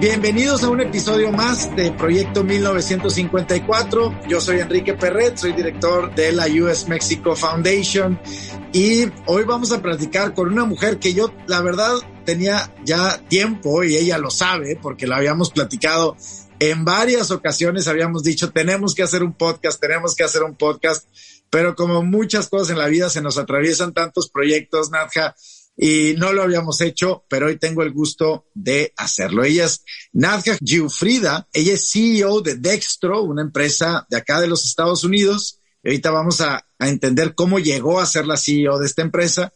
Bienvenidos a un episodio más de Proyecto 1954. Yo soy Enrique Perret, soy director de la US Mexico Foundation y hoy vamos a platicar con una mujer que yo, la verdad, tenía ya tiempo y ella lo sabe porque la habíamos platicado en varias ocasiones, habíamos dicho, tenemos que hacer un podcast, tenemos que hacer un podcast, pero como muchas cosas en la vida se nos atraviesan tantos proyectos, Nadja, y no lo habíamos hecho, pero hoy tengo el gusto de hacerlo. Ella es Nadja Giuffrida, ella es CEO de Dextro, una empresa de acá de los Estados Unidos. Y ahorita vamos a, a entender cómo llegó a ser la CEO de esta empresa.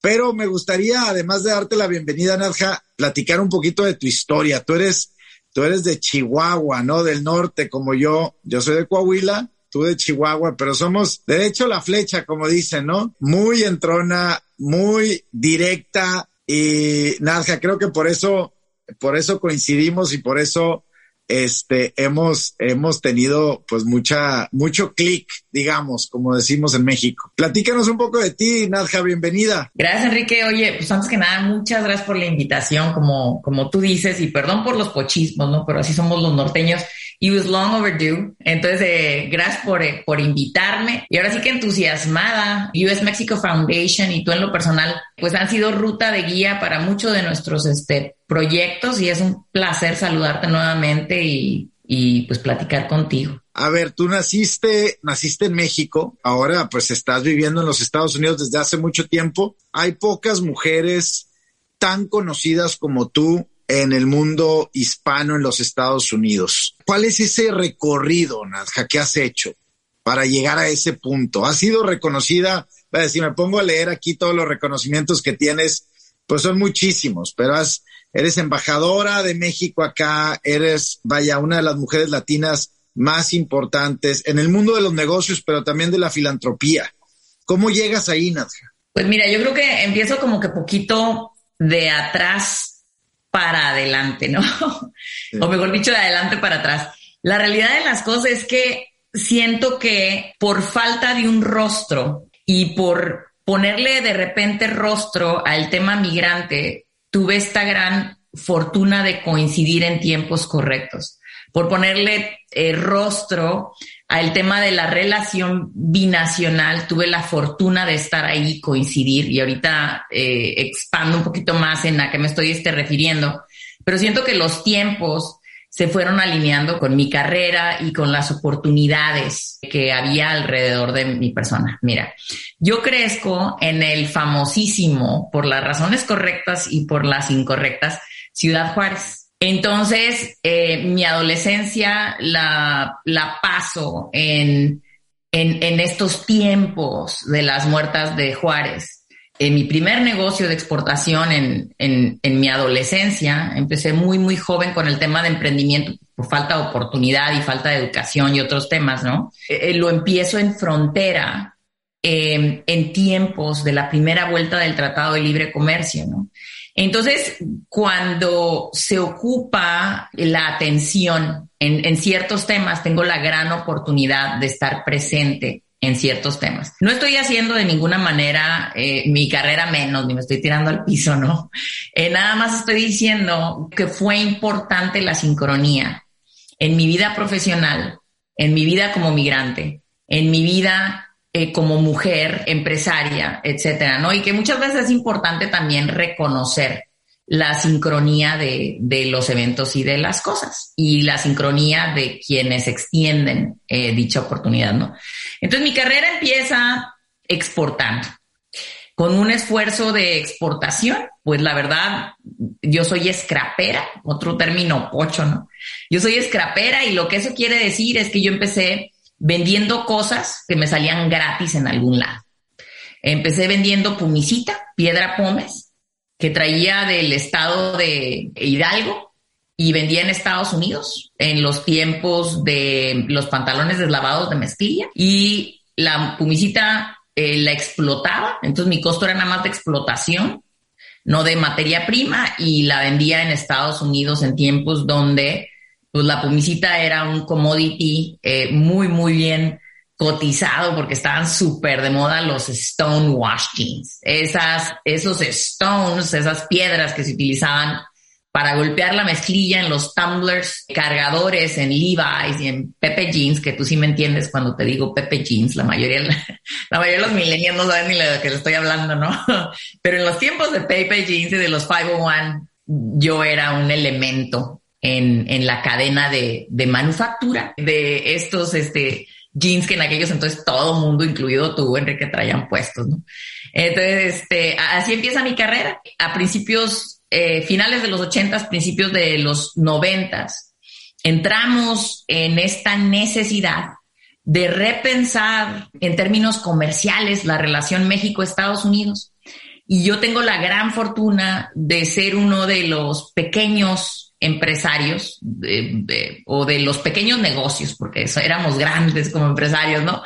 Pero me gustaría, además de darte la bienvenida, Nadja, platicar un poquito de tu historia. Tú eres, tú eres de Chihuahua, ¿no? Del norte, como yo. Yo soy de Coahuila tú de Chihuahua, pero somos de hecho la flecha, como dicen, ¿no? Muy entrona, muy directa y nada, creo que por eso, por eso coincidimos y por eso este, hemos, hemos tenido pues mucha, mucho clic, digamos, como decimos en México. Platícanos un poco de ti, Nadja, bienvenida. Gracias, Enrique. Oye, pues antes que nada, muchas gracias por la invitación, como, como tú dices, y perdón por los pochismos, ¿no? Pero así somos los norteños. It was long overdue. Entonces, eh, gracias por, eh, por invitarme. Y ahora sí que entusiasmada, US Mexico Foundation y tú en lo personal, pues han sido ruta de guía para muchos de nuestros este, proyectos y es un placer saludarte nuevamente y, y pues platicar contigo. A ver, tú naciste, naciste en México, ahora pues estás viviendo en los Estados Unidos desde hace mucho tiempo. Hay pocas mujeres tan conocidas como tú en el mundo hispano en los Estados Unidos. ¿Cuál es ese recorrido, Nadja, que has hecho para llegar a ese punto? ¿Has sido reconocida? Si me pongo a leer aquí todos los reconocimientos que tienes, pues son muchísimos, pero eres embajadora de México acá, eres, vaya, una de las mujeres latinas más importantes en el mundo de los negocios, pero también de la filantropía. ¿Cómo llegas ahí, Nadja? Pues mira, yo creo que empiezo como que poquito de atrás para adelante, ¿no? o mejor dicho, de adelante para atrás. La realidad de las cosas es que siento que por falta de un rostro y por ponerle de repente rostro al tema migrante, tuve esta gran fortuna de coincidir en tiempos correctos. Por ponerle eh, rostro al tema de la relación binacional, tuve la fortuna de estar ahí, coincidir, y ahorita eh, expando un poquito más en a qué me estoy este, refiriendo, pero siento que los tiempos se fueron alineando con mi carrera y con las oportunidades que había alrededor de mi persona. Mira, yo crezco en el famosísimo, por las razones correctas y por las incorrectas, Ciudad Juárez. Entonces, eh, mi adolescencia la, la paso en, en, en, estos tiempos de las muertas de Juárez. En mi primer negocio de exportación en, en, en mi adolescencia, empecé muy, muy joven con el tema de emprendimiento por falta de oportunidad y falta de educación y otros temas, ¿no? Eh, lo empiezo en frontera, eh, en tiempos de la primera vuelta del Tratado de Libre Comercio, ¿no? Entonces, cuando se ocupa la atención en, ciertos temas, tengo la gran oportunidad de estar presente en ciertos temas. No estoy haciendo de ninguna manera eh, mi carrera menos, ni me estoy tirando al piso, no. Eh, nada más estoy diciendo que fue importante la sincronía en mi vida profesional, en mi vida como migrante, en mi vida eh, como mujer, empresaria, etcétera, ¿no? Y que muchas veces es importante también reconocer la sincronía de, los eventos y de las cosas y la sincronía de quienes extienden eh, dicha oportunidad, ¿no? Entonces mi carrera empieza exportando con un esfuerzo de exportación, pues la verdad, yo soy escrapera, otro término pocho, ¿no? Yo soy escrapera y lo que eso quiere decir es que yo empecé vendiendo cosas que me salían gratis en algún lado. Empecé vendiendo pumisita, piedra pómez, que traía del estado de Hidalgo y vendía en Estados Unidos en los tiempos de los pantalones deslavados de mezclilla y la pumicita eh, la explotaba, entonces mi costo era nada más de explotación, no de materia prima y la vendía en Estados Unidos en tiempos donde pues la pumicita era un commodity eh, muy, muy bien cotizado porque estaban súper de moda los stone wash jeans. Esas, esos stones, esas piedras que se utilizaban para golpear la mezclilla en los tumblers, cargadores en Levi's y en Pepe Jeans, que tú sí me entiendes cuando te digo Pepe Jeans, la mayoría, la mayoría de los millennials no saben ni de que le estoy hablando, ¿no? Pero en los tiempos de Pepe Jeans y de los 501, yo era un elemento en, en la cadena de, de manufactura de estos, este, jeans que en aquellos entonces todo mundo, incluido tú, Enrique, traían puestos, ¿no? Entonces, este, así empieza mi carrera. A principios, eh, finales de los ochentas, principios de los noventas, entramos en esta necesidad de repensar en términos comerciales la relación México-Estados Unidos. Y yo tengo la gran fortuna de ser uno de los pequeños empresarios o de los pequeños negocios, porque éramos grandes como empresarios, ¿no?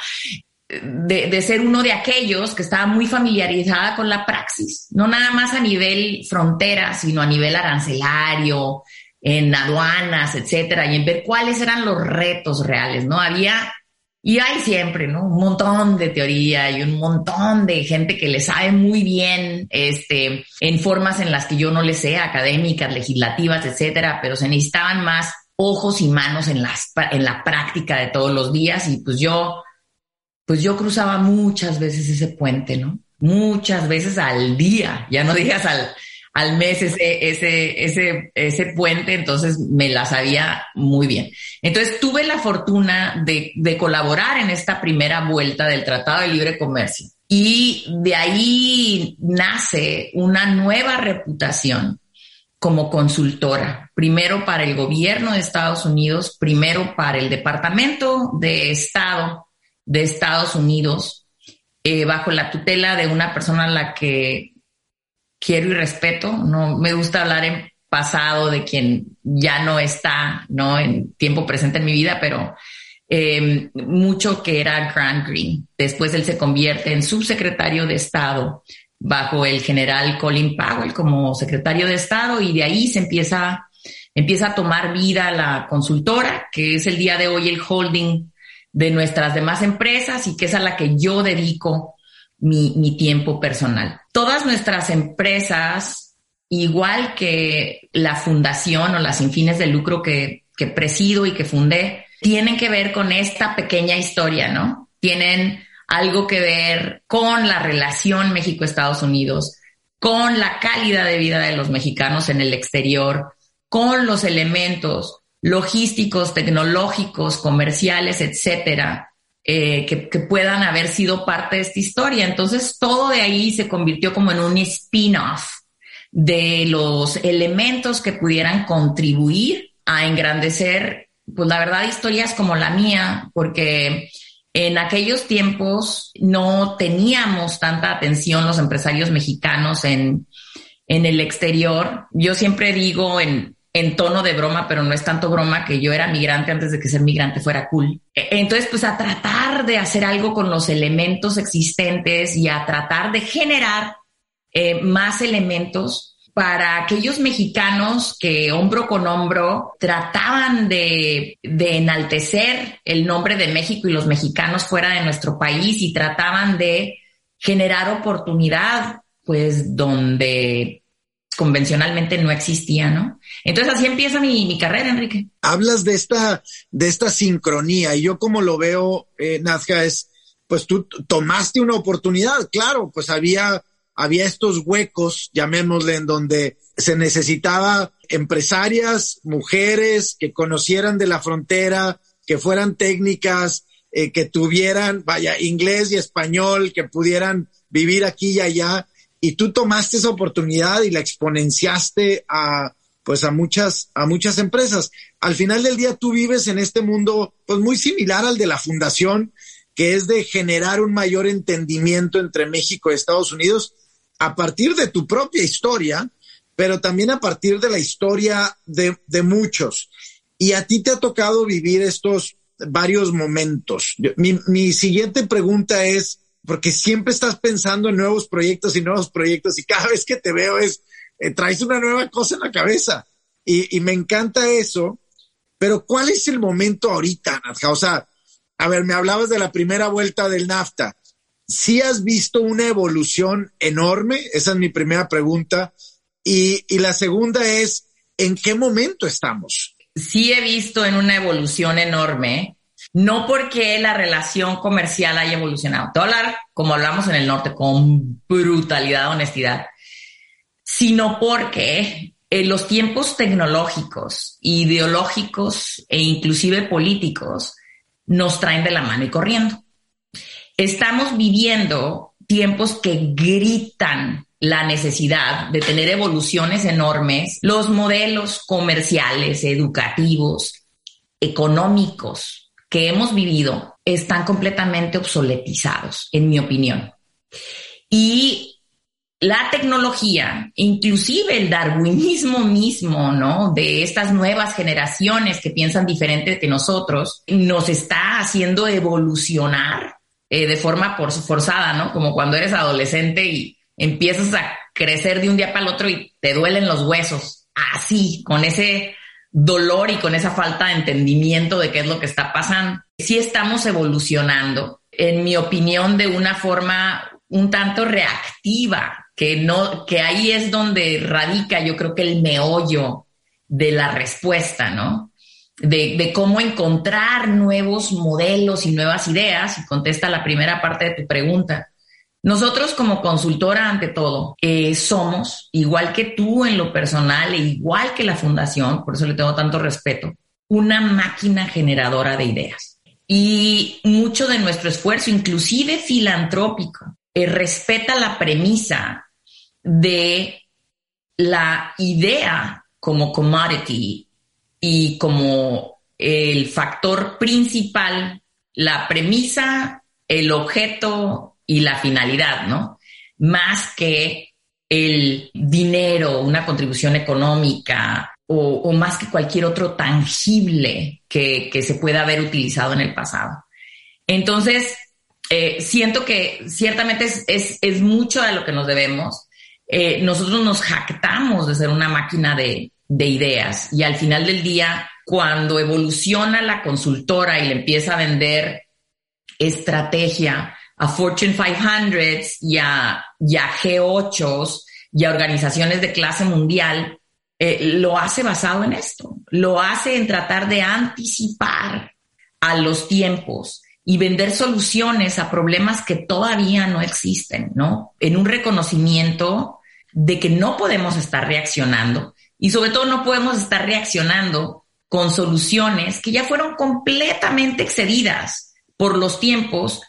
De, de, ser uno de aquellos que estaba muy familiarizada con la praxis, no nada más a nivel frontera, sino a nivel arancelario, en aduanas, etcétera, y en ver cuáles eran los retos reales, ¿no? Había y hay siempre, ¿no? Un montón de teoría y un montón de gente que le sabe muy bien, este, en formas en las que yo no le sé, académicas, legislativas, etcétera, pero se necesitaban más ojos y manos en las, en la práctica de todos los días y pues yo, pues yo cruzaba muchas veces ese puente, ¿no? Muchas veces al día, ya no digas al, al mes ese, ese, ese, ese puente, entonces me la sabía muy bien. Entonces tuve la fortuna de, de colaborar en esta primera vuelta del Tratado de Libre Comercio y de ahí nace una nueva reputación como consultora, primero para el gobierno de Estados Unidos, primero para el Departamento de Estado de Estados Unidos, eh, bajo la tutela de una persona la que quiero y respeto, no me gusta hablar en pasado de quien ya no está, ¿no? En tiempo presente en mi vida, pero em, mucho que era Grant Green. Después él se convierte en subsecretario de Estado bajo el general Colin Powell como secretario de Estado y de ahí se empieza, empieza a tomar vida la consultora, que es el día de hoy el holding de nuestras demás empresas y que es a la que yo dedico mi, tiempo personal. Todas nuestras empresas, igual que la fundación o las sin fines de lucro que, que presido y que fundé, tienen que ver con esta pequeña historia, ¿no? Tienen algo que ver con la relación México-Estados Unidos, con la calidad de vida de los mexicanos en el exterior, con los elementos logísticos, tecnológicos, comerciales, etcétera, eh, que, puedan haber sido parte de esta historia. Entonces todo de ahí se convirtió como en un spin-off de los elementos que pudieran contribuir a engrandecer, pues la verdad, historias como la mía, porque en aquellos tiempos no teníamos tanta atención los empresarios mexicanos en, en el exterior. Yo siempre digo en, en tono de broma, pero no es tanto broma que yo era migrante antes de que ser migrante fuera cool. E, entonces, pues a tratar de hacer algo con los elementos existentes y a tratar de generar eh, más elementos para aquellos mexicanos que hombro con hombro trataban de, de enaltecer el nombre de México y los mexicanos fuera de nuestro país y trataban de generar oportunidad, pues donde convencionalmente no existía, ¿no? Entonces así empieza mi, carrera, Enrique. Hablas de esta, de esta sincronía y yo como lo veo, eh, Nazca, es, pues tú tomaste una oportunidad, claro, pues había, había estos huecos, llamémosle, en donde se necesitaba empresarias, mujeres que conocieran de la frontera, que fueran técnicas, eh, que tuvieran, vaya, inglés y español, que pudieran vivir aquí y allá y tú tomaste esa oportunidad y la exponenciaste a pues a muchas a muchas empresas. Al final del día tú vives en este mundo pues muy similar al de la fundación, que es de generar un mayor entendimiento entre México y Estados Unidos a partir de tu propia historia, pero también a partir de la historia de, de muchos. Y a ti te ha tocado vivir estos varios momentos. Mi, mi siguiente pregunta es, porque siempre estás pensando en nuevos proyectos y nuevos proyectos y cada vez que te veo es, eh, traes una nueva cosa en la cabeza y, me encanta eso, pero ¿cuál es el momento ahorita, Nadja? O sea, a ver, me hablabas de la primera vuelta del NAFTA. ¿Sí has visto una evolución enorme? Esa es mi primera pregunta. Y la segunda es, ¿en qué momento estamos? Sí he visto en una evolución enorme no porque la relación comercial haya evolucionado. Te hablar, como hablamos en el norte, con brutalidad, honestidad, sino porque en los tiempos tecnológicos, ideológicos e inclusive políticos nos traen de la mano y corriendo. Estamos viviendo tiempos que gritan la necesidad de tener evoluciones enormes, los modelos comerciales, educativos, económicos, que hemos vivido están completamente obsoletizados, en mi opinión. Y la tecnología, inclusive el darwinismo mismo, ¿no? De estas nuevas generaciones que piensan diferente que nosotros, nos está haciendo evolucionar eh, de forma forzada, ¿no? Como cuando eres adolescente y empiezas a crecer de un día para el otro y te duelen los huesos, así, con ese dolor y con esa falta de entendimiento de qué es lo que está pasando. Sí estamos evolucionando, en mi opinión, de una forma un tanto reactiva, que no, que ahí es donde radica, yo creo que el meollo de la respuesta, ¿no? De, de, cómo encontrar nuevos modelos y nuevas ideas, y contesta la primera parte de tu pregunta. Nosotros como consultora, ante todo, eh, somos, igual que tú en lo personal e igual que la fundación, por eso le tengo tanto respeto, una máquina generadora de ideas. Y mucho de nuestro esfuerzo, inclusive filantrópico, eh, respeta la premisa de la idea como commodity y como el factor principal, la premisa, el objeto y la finalidad, ¿no? Más que el dinero, una contribución económica o, más que cualquier otro tangible que, se pueda haber utilizado en el pasado. Entonces, eh, siento que ciertamente es, mucho de lo que nos debemos. Eh, nosotros nos jactamos de ser una máquina de, de ideas y al final del día, cuando evoluciona la consultora y le empieza a vender estrategia a Fortune 500 y a, G8 y a organizaciones de clase mundial, eh, lo hace basado en esto, lo hace en tratar de anticipar a los tiempos y vender soluciones a problemas que todavía no existen, ¿no? En un reconocimiento de que no podemos estar reaccionando y sobre todo no podemos estar reaccionando con soluciones que ya fueron completamente excedidas por los tiempos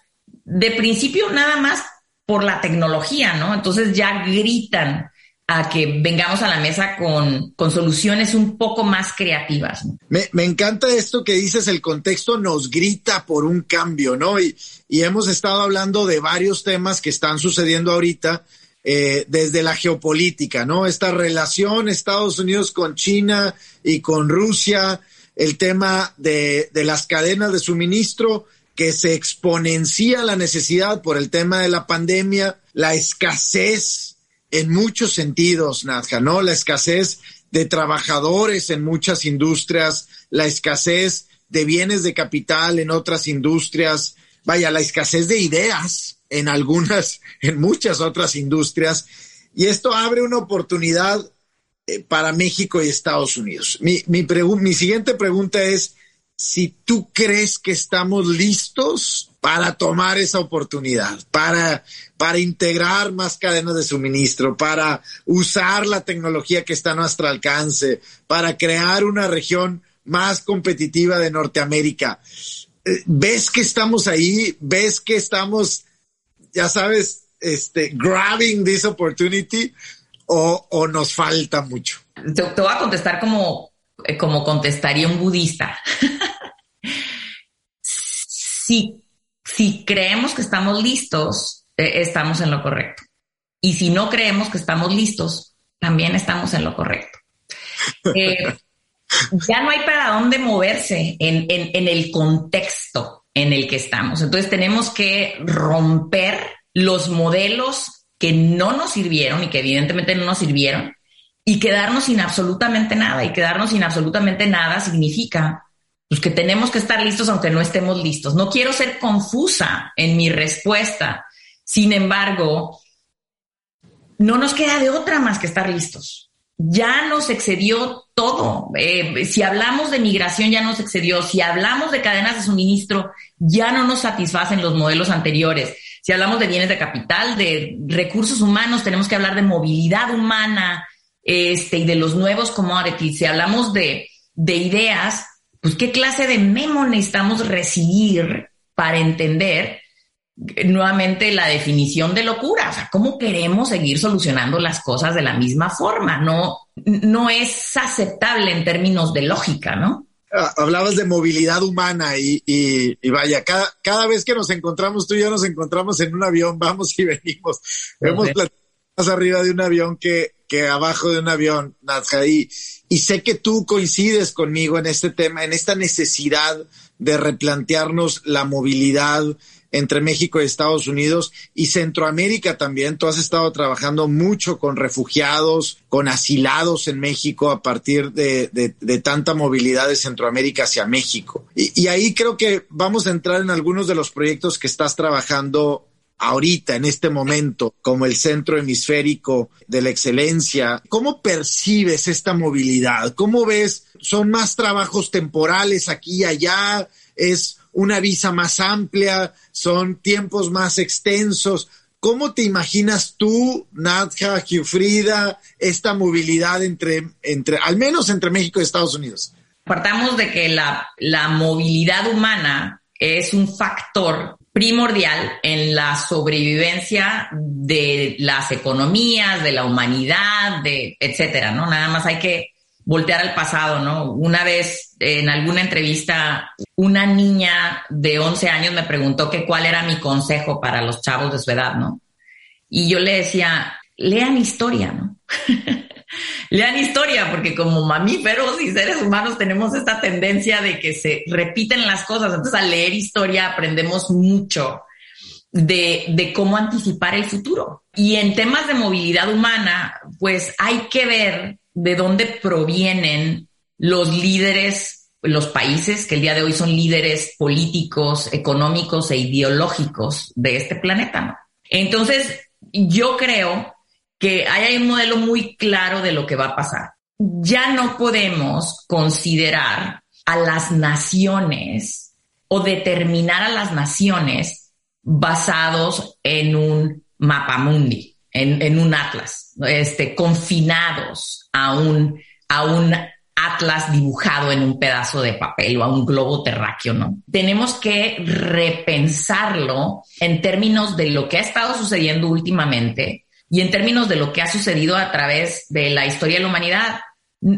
de principio nada más por la tecnología, ¿no? Entonces ya gritan a que vengamos a la mesa con, con soluciones un poco más creativas. Me, me, encanta esto que dices, el contexto nos grita por un cambio, ¿no? Y, y hemos estado hablando de varios temas que están sucediendo ahorita eh, desde la geopolítica, ¿no? Esta relación Estados Unidos con China y con Rusia, el tema de, de las cadenas de suministro, que se exponencia la necesidad por el tema de la pandemia, la escasez en muchos sentidos, Nadja, ¿no? La escasez de trabajadores en muchas industrias, la escasez de bienes de capital en otras industrias, vaya, la escasez de ideas en algunas, en muchas otras industrias. Y esto abre una oportunidad eh, para México y Estados Unidos. Mi, mi, mi siguiente pregunta es, si tú crees que estamos listos para tomar esa oportunidad, para, para integrar más cadenas de suministro, para usar la tecnología que está a nuestro alcance, para crear una región más competitiva de Norteamérica. Eh, ¿Ves que estamos ahí? ¿Ves que estamos, ya sabes, este, grabbing this opportunity o, o nos falta mucho? Te, te voy a contestar como eh, como contestaría un budista. si, si creemos que estamos listos, eh, estamos en lo correcto. Y si no creemos que estamos listos, también estamos en lo correcto. Eh, ya no hay para dónde moverse en, en el contexto en el que estamos. Entonces tenemos que romper los modelos que no nos sirvieron y que evidentemente no nos sirvieron y quedarnos sin absolutamente nada. Y quedarnos sin absolutamente nada significa pues, que tenemos que estar listos aunque no estemos listos. No quiero ser confusa en mi respuesta. Sin embargo, no nos queda de otra más que estar listos. Ya nos excedió todo. Eh, si hablamos de migración, ya nos excedió. Si hablamos de cadenas de suministro, ya no nos satisfacen los modelos anteriores. Si hablamos de bienes de capital, de recursos humanos, tenemos que hablar de movilidad humana este, y de los nuevos commodities. Si hablamos de, de ideas, pues qué clase de memo necesitamos recibir para entender nuevamente la definición de locura, o sea, cómo queremos seguir solucionando las cosas de la misma forma, no, no es aceptable en términos de lógica, ¿no? Ah, hablabas de movilidad humana y, y, vaya, cada, cada, vez que nos encontramos, tú y yo nos encontramos en un avión, vamos y venimos, hemos platicado más arriba de un avión que, que abajo de un avión, Nadja, y, sé que tú coincides conmigo en este tema, en esta necesidad de replantearnos la movilidad, entre México y Estados Unidos y Centroamérica también. Tú has estado trabajando mucho con refugiados, con asilados en México a partir de, de, tanta movilidad de Centroamérica hacia México. Y ahí creo que vamos a entrar en algunos de los proyectos que estás trabajando ahorita, en este momento, como el centro hemisférico de la excelencia. ¿Cómo percibes esta movilidad? ¿Cómo ves? ¿Son más trabajos temporales aquí y allá? ¿Es una visa más amplia, son tiempos más extensos. ¿Cómo te imaginas tú, Nadja, Giufrida, esta movilidad entre, entre, al menos entre México y Estados Unidos? Partamos de que la, la movilidad humana es un factor primordial en la sobrevivencia de las economías, de la humanidad, de etcétera, ¿no? Nada más hay que voltear al pasado, ¿no? Una vez en alguna entrevista, una niña de 11 años me preguntó que cuál era mi consejo para los chavos de su edad, ¿no? Y yo le decía, lean historia, ¿no? lean historia, porque como mamíferos y seres humanos tenemos esta tendencia de que se repiten las cosas. Entonces, al leer historia aprendemos mucho de, cómo anticipar el futuro. Y en temas de movilidad humana, pues hay que ver de dónde provienen los líderes, los países que el día de hoy son líderes políticos, económicos e ideológicos de este planeta. Entonces, yo creo que hay un modelo muy claro de lo que va a pasar. Ya no podemos considerar a las naciones o determinar a las naciones basados en un mapa mundi en, un atlas, este, confinados a un, a un atlas dibujado en un pedazo de papel o a un globo terráqueo, ¿no? Tenemos que repensarlo en términos de lo que ha estado sucediendo últimamente y en términos de lo que ha sucedido a través de la historia de la humanidad.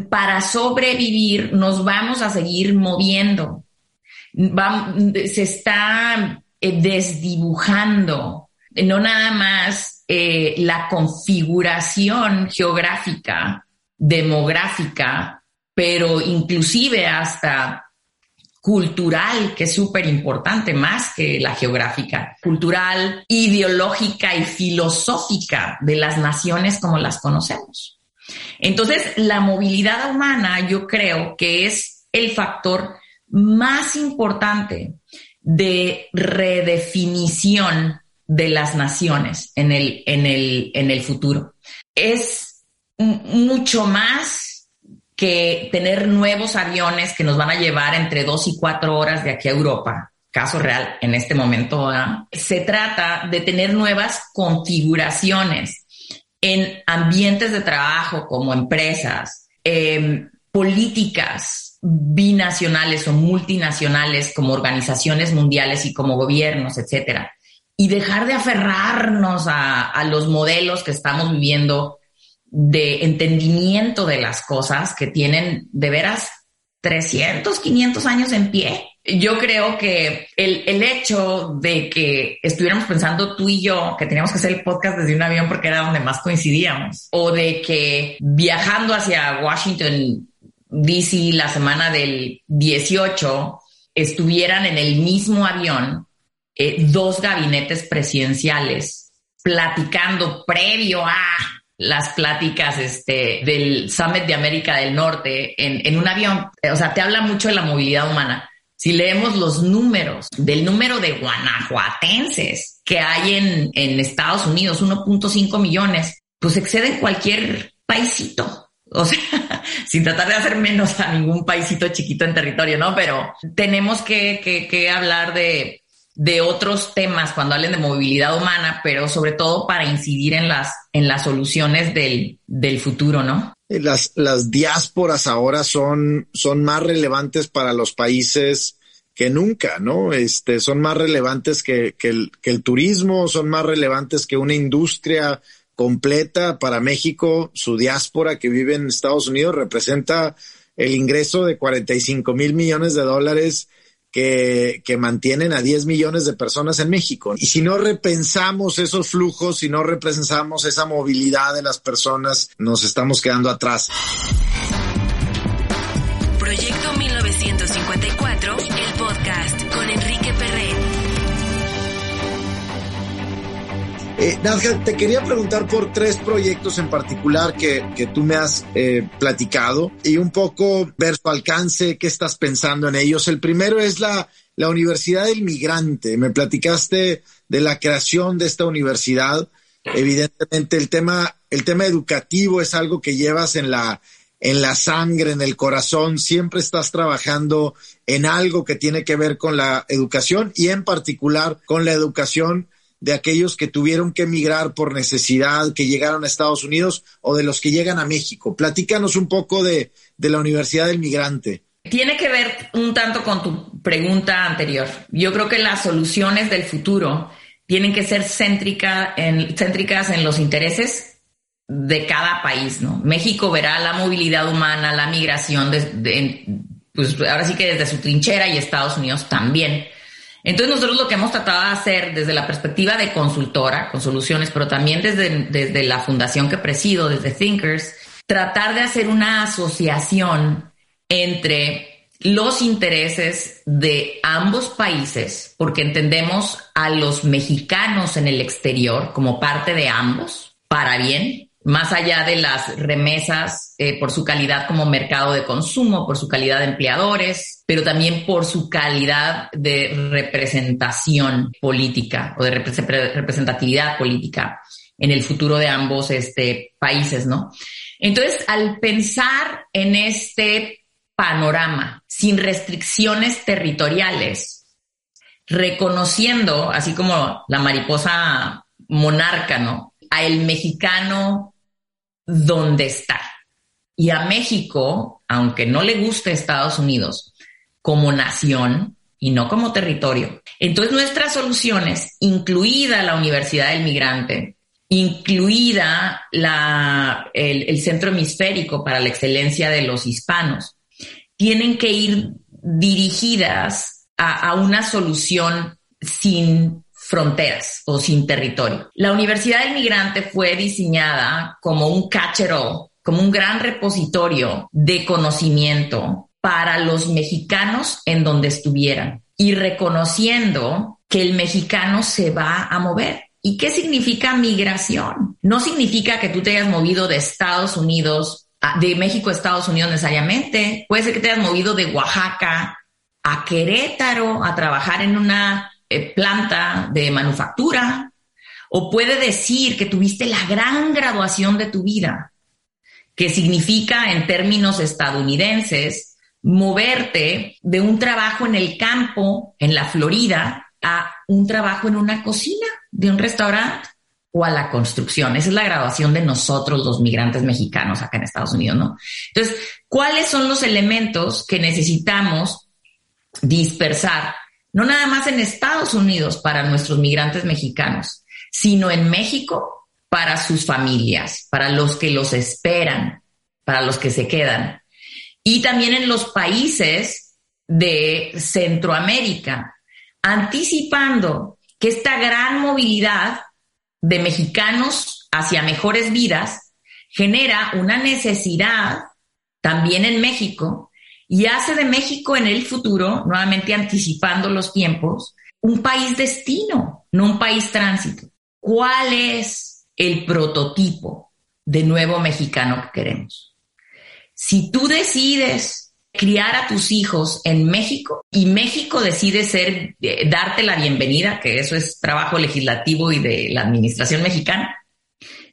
Para sobrevivir nos vamos a seguir moviendo. se está eh, desdibujando, no nada más eh, la configuración geográfica, demográfica, pero inclusive hasta cultural, que es súper importante, más que la geográfica, cultural, ideológica y filosófica de las naciones como las conocemos. Entonces, la movilidad humana yo creo que es el factor más importante de redefinición de las naciones en el, en el, en el futuro. Es mucho más que tener nuevos aviones que nos van a llevar entre dos y cuatro horas de aquí a Europa, caso real en este momento. Se trata de tener nuevas configuraciones en ambientes de trabajo como empresas, em, políticas binacionales o multinacionales como organizaciones mundiales y como gobiernos, etcétera y dejar de aferrarnos a, los modelos que estamos viviendo de entendimiento de las cosas que tienen de veras 300, 500 años en pie. Yo creo que el, el, hecho de que estuviéramos pensando tú y yo que teníamos que hacer el podcast desde un avión porque era donde más coincidíamos, o de que viajando hacia Washington, DC la semana del 18, estuvieran en el mismo avión eh, dos gabinetes presidenciales platicando previo a las pláticas este, del Summit de América del Norte en, en un avión. O sea, te habla mucho de la movilidad humana. Si leemos los números del número de guanajuatenses que hay en, en Estados Unidos, 1.5 millones, pues exceden cualquier paisito. O sea, sin tratar de hacer menos a ningún paisito chiquito en territorio, ¿no? Pero tenemos que, que, que hablar de, de otros temas cuando hablen de movilidad humana, pero sobre todo para incidir en las, en las soluciones del, del futuro, ¿no? Las, las diásporas ahora son, son más relevantes para los países que nunca, ¿no? Este, son más relevantes que, que, el, que el turismo, son más relevantes que una industria completa para México. Su diáspora que vive en Estados Unidos representa el ingreso de 45 mil millones de dólares que, que, mantienen a 10 millones de personas en México. Y si no repensamos esos flujos, si no repensamos esa movilidad de las personas, nos estamos quedando atrás. Proyecto 1954, Eh, te quería preguntar por tres proyectos en particular que, que tú me has eh, platicado y un poco ver su alcance, qué estás pensando en ellos. El primero es la, la Universidad del Migrante. Me platicaste de la creación de esta universidad. Evidentemente el tema, el tema educativo es algo que llevas en la, en la sangre, en el corazón. Siempre estás trabajando en algo que tiene que ver con la educación y en particular con la educación de aquellos que tuvieron que emigrar por necesidad, que llegaron a Estados Unidos o de los que llegan a México. Platícanos un poco de, la Universidad del Migrante. Tiene que ver un tanto con tu pregunta anterior. Yo creo que las soluciones del futuro tienen que ser céntricas en los intereses de cada país, ¿no? México verá la movilidad humana, la migración, pues ahora sí que desde su trinchera y Estados Unidos también. Entonces nosotros lo que hemos tratado de hacer desde la perspectiva de consultora, con soluciones, pero también desde, desde la fundación que presido, desde Thinkers, tratar de hacer una asociación entre los intereses de ambos países, porque entendemos a los mexicanos en el exterior como parte de ambos, para bien, más allá de las remesas eh, por su calidad como mercado de consumo, por su calidad de empleadores, pero también por su calidad de representación política o de representatividad política en el futuro de ambos este, países, ¿no? Entonces, al pensar en este panorama sin restricciones territoriales, reconociendo, así como la mariposa monarca, ¿no? A el mexicano donde está. Y a México, aunque no le guste Estados Unidos, como nación y no como territorio. Entonces nuestras soluciones, incluida la Universidad del Migrante, incluida el, Centro Hemisférico para la Excelencia de los Hispanos, tienen que ir dirigidas a una solución sin fronteras o sin territorio. La Universidad del Migrante fue diseñada como un catch-all, como un gran repositorio de conocimiento para los mexicanos en donde estuvieran y reconociendo que el mexicano se va a mover. ¿Y qué significa migración? No significa que tú te hayas movido de Estados Unidos, de México a Estados Unidos necesariamente. Puede ser que te hayas movido de Oaxaca a Querétaro a trabajar en una planta de manufactura, o puede decir que tuviste la gran graduación de tu vida, que significa en términos estadounidenses moverte de un trabajo en el campo, en la Florida, a un trabajo en una cocina de un restaurante o a la construcción. Esa es la graduación de nosotros, los migrantes mexicanos acá en Estados Unidos, ¿no? Entonces, ¿cuáles son los elementos que necesitamos dispersar no nada más en Estados Unidos para nuestros migrantes mexicanos, sino en México para sus familias, para los que los esperan, para los que se quedan. y también en los países de Centroamérica, anticipando que esta gran movilidad de mexicanos hacia mejores vidas genera una necesidad también en México y hace de México en el futuro, nuevamente anticipando los tiempos, un país destino, no un país tránsito. ¿Cuál es el prototipo de nuevo mexicano que queremos? Si tú decides criar a tus hijos en México y México decide ser, eh, darte la bienvenida, que eso es trabajo legislativo y de la administración mexicana,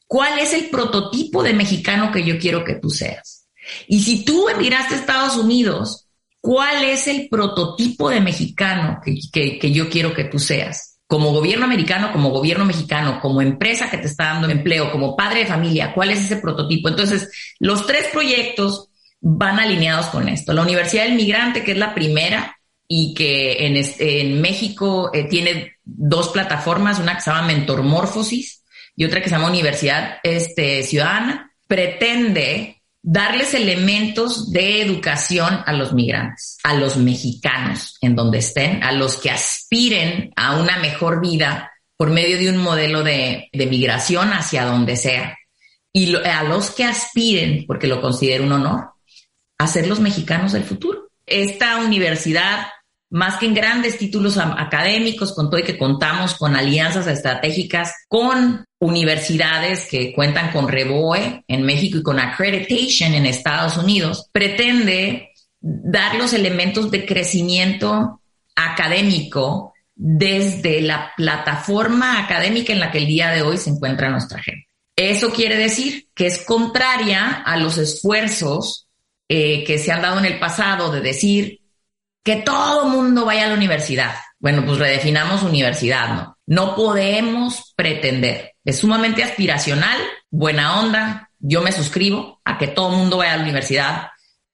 ¿cuál es el prototipo de mexicano que yo quiero que tú seas? Y si tú emigraste a Estados Unidos, ¿cuál es el prototipo de mexicano que, que yo quiero que tú seas? Como gobierno americano, como gobierno mexicano, como empresa que te está dando empleo, como padre de familia, ¿cuál es ese prototipo? Entonces, los tres proyectos van alineados con esto. La Universidad del Migrante, que es la primera y que en, en México eh, tiene dos plataformas, una que se llama Mentormorfosis y otra que se llama Universidad este, Ciudadana, pretende darles elementos de educación a los migrantes, a los mexicanos en donde estén, a los que aspiren a una mejor vida por medio de un modelo de, migración hacia donde sea. Y a los que aspiren, porque lo considero un honor, a ser los mexicanos del futuro. Esta universidad, más que en grandes títulos académicos, con todo y que contamos con alianzas estratégicas con universidades que cuentan con REBOE en México y con Accreditation en Estados Unidos, pretende dar los elementos de crecimiento académico desde la plataforma académica en la que el día de hoy se encuentra nuestra gente. Eso quiere decir que es contraria a los esfuerzos eh, que se han dado en el pasado de decir que todo mundo vaya a la universidad. Bueno, pues redefinamos universidad, ¿no? No podemos pretender. Es sumamente aspiracional, buena onda. Yo me suscribo a que todo mundo vaya a la universidad,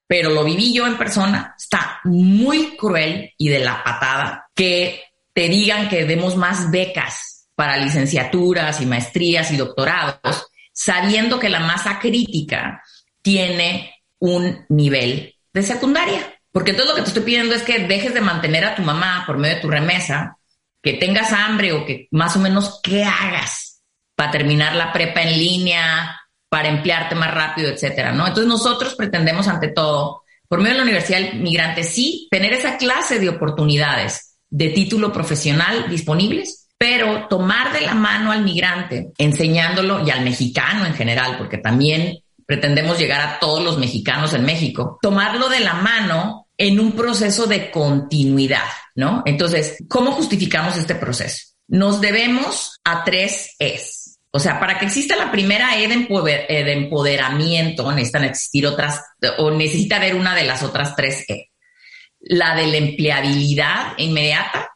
pero lo viví yo en persona. Está muy cruel y de la patada que te digan que demos más becas para licenciaturas y maestrías y doctorados, sabiendo que la masa crítica tiene un nivel de secundaria. Porque todo lo que te estoy pidiendo es que dejes de mantener a tu mamá por medio de tu remesa, que tengas hambre o que más o menos qué hagas para terminar la prepa en línea, para emplearte más rápido, etcétera, ¿no? Entonces nosotros pretendemos ante todo, por medio de la Universidad Migrante, sí, tener esa clase de oportunidades de título profesional disponibles, pero tomar de la mano al migrante, enseñándolo y al mexicano en general, porque también pretendemos llegar a todos los mexicanos en México, tomarlo de la mano en un proceso de continuidad, ¿no? Entonces, ¿cómo justificamos este proceso? Nos debemos a tres es. O sea, para que exista la primera E de, empoderamiento, necesitan existir otras, o necesita haber una de las otras tres E. La de la empleabilidad inmediata,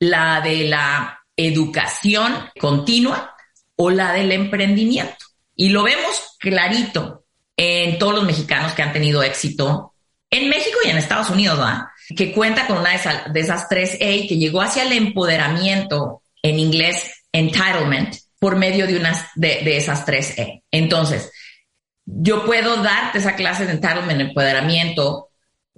la de la educación continua o la del emprendimiento. Y lo vemos clarito en todos los mexicanos que han tenido éxito en México y en Estados Unidos, ¿verdad? que cuenta con una de esas, tres A que llegó hacia el empoderamiento, en inglés, entitlement, por medio de, unas, de, esas tres E. Entonces, yo puedo darte esa clase de entitlement, empoderamiento,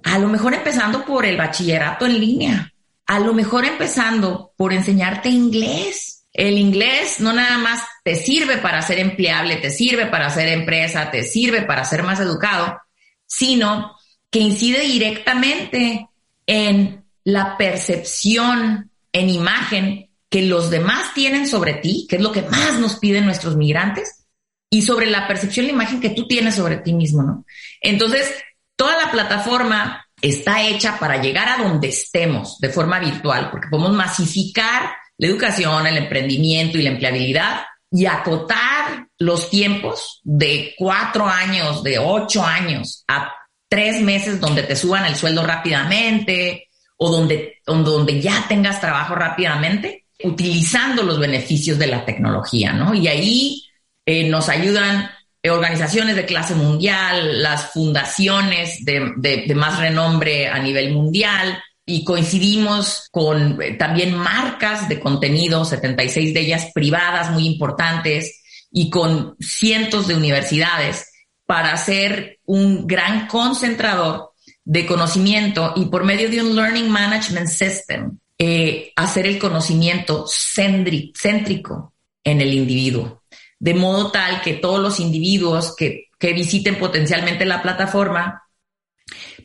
a lo mejor empezando por el bachillerato en línea, a lo mejor empezando por enseñarte inglés el inglés no nada más te sirve para ser empleable, te sirve para ser empresa, te sirve para ser más educado, sino que incide directamente en la percepción, en imagen que los demás tienen sobre ti, que es lo que más nos piden nuestros migrantes, y sobre la percepción, la imagen que tú tienes sobre ti mismo, ¿no? Entonces, toda la plataforma está hecha para llegar a donde estemos de forma virtual, porque podemos masificar la educación, el emprendimiento y la empleabilidad y acotar los tiempos de cuatro años, de ocho años a tres meses donde te suban el sueldo rápidamente o donde, donde ya tengas trabajo rápidamente, utilizando los beneficios de la tecnología, ¿no? Y ahí eh, nos ayudan organizaciones de clase mundial, las fundaciones de, de más renombre a nivel mundial, y coincidimos con eh, también marcas de contenido, 76 de ellas privadas muy importantes y con cientos de universidades para ser un gran concentrador de conocimiento y por medio de un Learning Management System, eh, hacer el conocimiento céntrico en el individuo, de modo tal que todos los individuos que, que visiten potencialmente la plataforma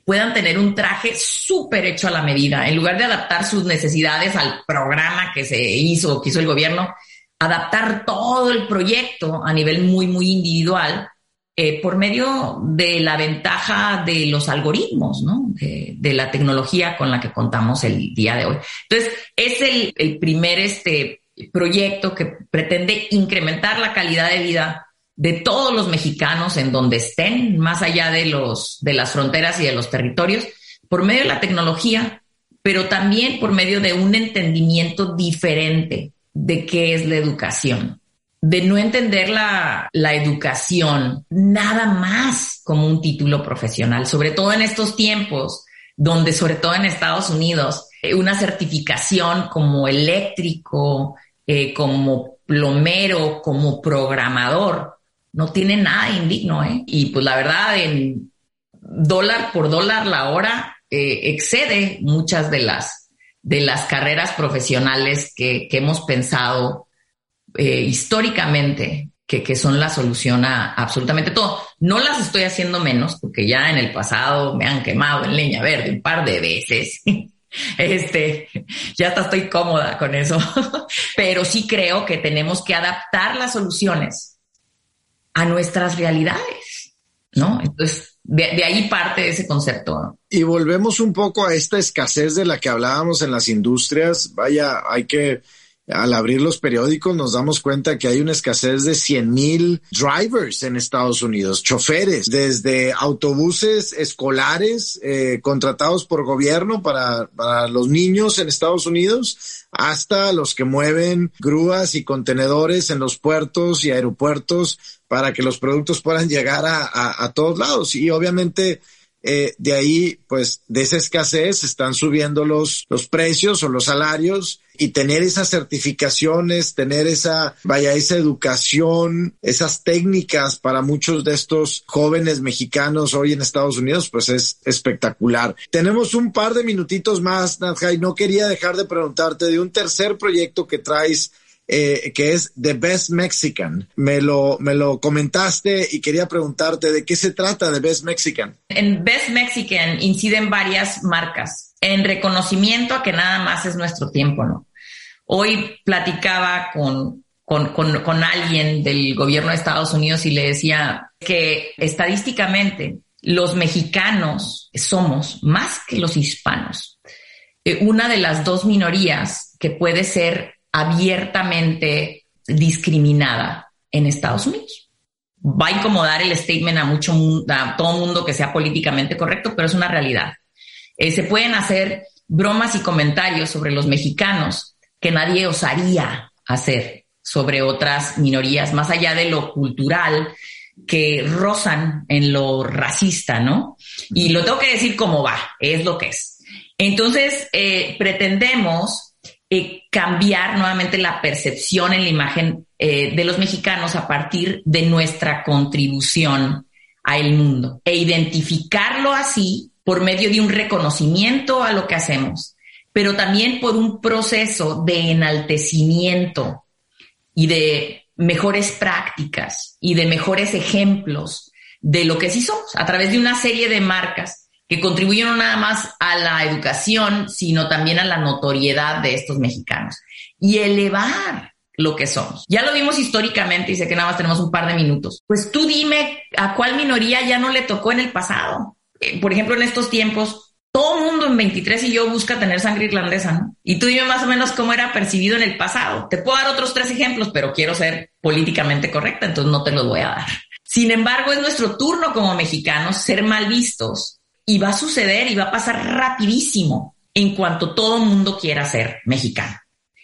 puedan tener un traje súper hecho a la medida, en lugar de adaptar sus necesidades al programa que se hizo, que hizo el gobierno, adaptar todo el proyecto a nivel muy, muy individual eh, por medio de la ventaja de los algoritmos. De, la tecnología con la que contamos el día de hoy. Entonces, es el, el primer este, proyecto que pretende incrementar la calidad de vida de todos los mexicanos en donde estén, más allá de, los, de las fronteras y de los territorios, por medio de la tecnología, pero también por medio de un entendimiento diferente de qué es la educación de no entender la, educación nada más como un título profesional, sobre todo en estos tiempos donde, sobre todo en Estados Unidos, eh, una certificación como eléctrico, eh, como plomero, como programador, no tiene nada indigno. ¿eh? Y pues la verdad, en dólar por dólar la hora excede muchas de las, de las carreras profesionales que, que hemos pensado eh, históricamente que, son la solución a absolutamente todo. No las estoy haciendo menos porque ya en el pasado me han quemado en leña verde un par de veces. Este, ya hasta estoy cómoda con eso, pero sí creo que tenemos que adaptar las soluciones a nuestras realidades, ¿no? Entonces, de, de, ahí parte ese concepto. Y volvemos un poco a esta escasez de la que hablábamos en las industrias. Vaya, hay que al abrir los periódicos nos damos cuenta que hay una escasez de 100 mil drivers en Estados Unidos, choferes, desde autobuses escolares eh, contratados por gobierno para, para los niños en Estados Unidos, hasta los que mueven grúas y contenedores en los puertos y aeropuertos para que los productos puedan llegar a, a, a todos lados. Y obviamente eh, de ahí, pues, de esa escasez están subiendo los, los precios o los salarios y tener esas certificaciones, tener esa, vaya, esa educación, esas técnicas para muchos de estos jóvenes mexicanos hoy en Estados Unidos, pues es espectacular. Tenemos un par de minutitos más, Nadja, y no quería dejar de preguntarte de un tercer proyecto que traes eh, que es The Best Mexican. Me lo, me lo comentaste y quería preguntarte de qué se trata The Best Mexican. En Best Mexican inciden varias marcas en reconocimiento a que nada más es nuestro tiempo, ¿no? Hoy platicaba con, con, con, con alguien del gobierno de Estados Unidos y le decía que estadísticamente los mexicanos somos más que los hispanos. Eh, una de las dos minorías que puede ser abiertamente discriminada en Estados Unidos. Va a incomodar el statement a mucho a todo mundo que sea políticamente correcto, pero es una realidad. Eh, se pueden hacer bromas y comentarios sobre los mexicanos que nadie osaría hacer sobre otras minorías, más allá de lo cultural que rozan en lo racista, ¿no? Y lo tengo que decir como va, es lo que es. Entonces, eh, pretendemos eh, cambiar nuevamente la percepción en la imagen eh, de los mexicanos a partir de nuestra contribución a el mundo e identificarlo así por medio de un reconocimiento a lo que hacemos, pero también por un proceso de enaltecimiento y de mejores prácticas y de mejores ejemplos de lo que sí somos a través de una serie de marcas que contribuyen no nada más a la educación, sino también a la notoriedad de estos mexicanos y elevar lo que somos. Ya lo vimos históricamente y sé que nada más tenemos un par de minutos. Pues tú dime a cuál minoría ya no le tocó en el pasado. Eh, por ejemplo, en estos tiempos, todo mundo en 23 y yo busca tener sangre irlandesa. Y tú dime más o menos cómo era percibido en el pasado. Te puedo dar otros tres ejemplos, pero quiero ser políticamente correcta, entonces no te los voy a dar. Sin embargo, es nuestro turno como mexicanos ser mal vistos y va a suceder y va a pasar rapidísimo en cuanto todo mundo quiera ser mexicano.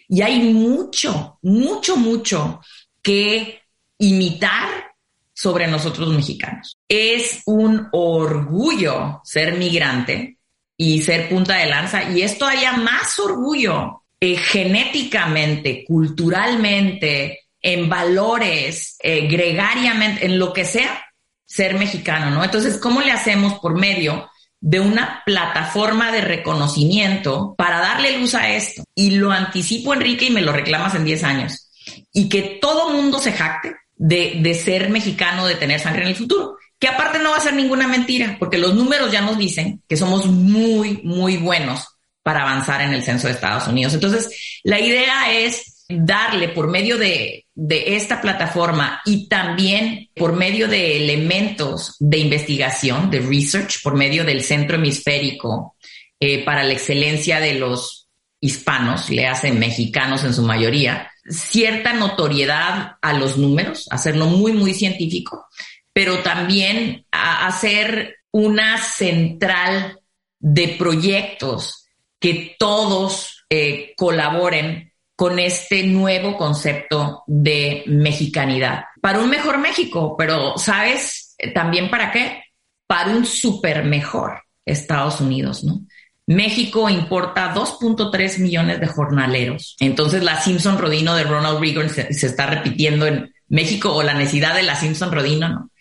Y hay mucho, mucho, mucho que imitar sobre nosotros mexicanos. Es un orgullo ser migrante y ser punta de lanza y esto haya más orgullo eh, genéticamente, culturalmente, en valores, eh, gregariamente, en lo que sea, ser mexicano, ¿no? Entonces, ¿cómo le hacemos por medio de una plataforma de reconocimiento para darle luz a esto? Y lo anticipo, Enrique, y me lo reclamas en 10 años. Y que todo mundo se jacte de, de ser mexicano, de tener sangre en el futuro. Que aparte no va a ser ninguna mentira, porque los números ya nos dicen que somos muy, muy buenos para avanzar en el censo de Estados Unidos. Entonces, la idea es darle por medio de, esta plataforma y también por medio de elementos de investigación, de research, por medio del centro hemisférico eh, para la excelencia de los hispanos, le hacen mexicanos en su mayoría, cierta notoriedad a los números, hacerlo muy, muy científico, pero también hacer una central de proyectos que todos eh, colaboren con este nuevo concepto de mexicanidad. Para un mejor México, pero ¿sabes también para qué? Para un súper mejor Estados Unidos, ¿no? México importa 2.3 millones de jornaleros. Entonces la Simpson Rodino de Ronald Reagan se, está repitiendo en México o la necesidad de la Simpson Rodino, ¿no?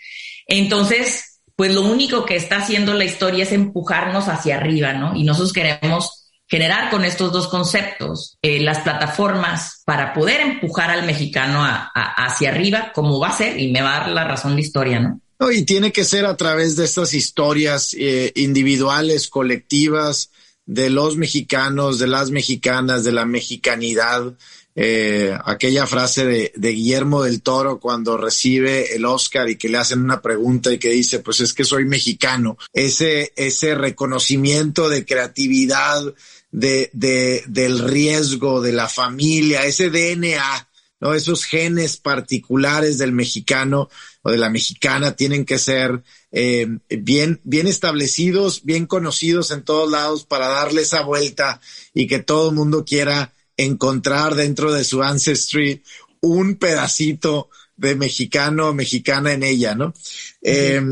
Entonces, pues lo único que está haciendo la historia es empujarnos hacia arriba, ¿no? Y nosotros queremos generar con estos dos conceptos eh, las plataformas para poder empujar al mexicano hacia arriba, como va a ser, y me va a dar la razón la historia, ¿no? No, y tiene que ser a través de estas historias eh, individuales, colectivas, de los mexicanos, de las mexicanas, de la mexicanidad. Eh, aquella frase de, de, Guillermo del Toro cuando recibe el Oscar y que le hacen una pregunta y que dice, pues es que soy mexicano. Ese, ese reconocimiento de creatividad, de, de, del riesgo, de la familia, ese DNA, ¿no? Esos genes particulares del mexicano o de la mexicana tienen que ser eh, bien, bien establecidos, bien conocidos en todos lados para darle esa vuelta y que todo el mundo quiera encontrar dentro de su ancestry un pedacito de mexicano o mexicana en ella, ¿no? eh,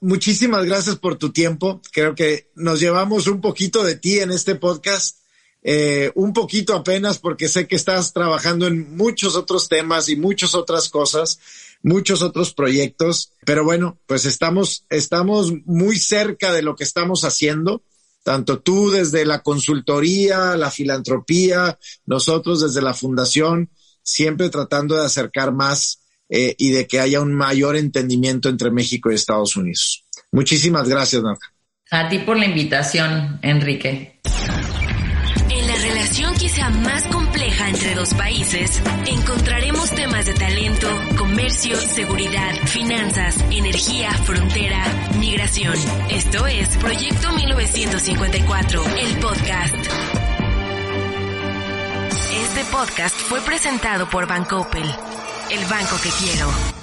muchísimas gracias por tu tiempo. Creo que nos llevamos un poquito de ti en este podcast, eh, un poquito apenas porque sé que estás trabajando en muchos otros temas y muchas otras cosas, muchos otros proyectos, pero bueno, pues estamos, estamos muy cerca de lo que estamos haciendo. Tanto tú desde la consultoría, la filantropía, nosotros desde la fundación, siempre tratando de acercar más eh, y de que haya un mayor entendimiento entre México y Estados Unidos. Muchísimas gracias, Narca. A ti por la invitación, Enrique. En la relación quizá más compleja entre dos países, encontraremos temas de talento, comercio, seguridad, finanzas, energía, frontera, migración. Esto es Proyecto 1954, el podcast. Este podcast fue presentado por Bancoppel el banco que quiero.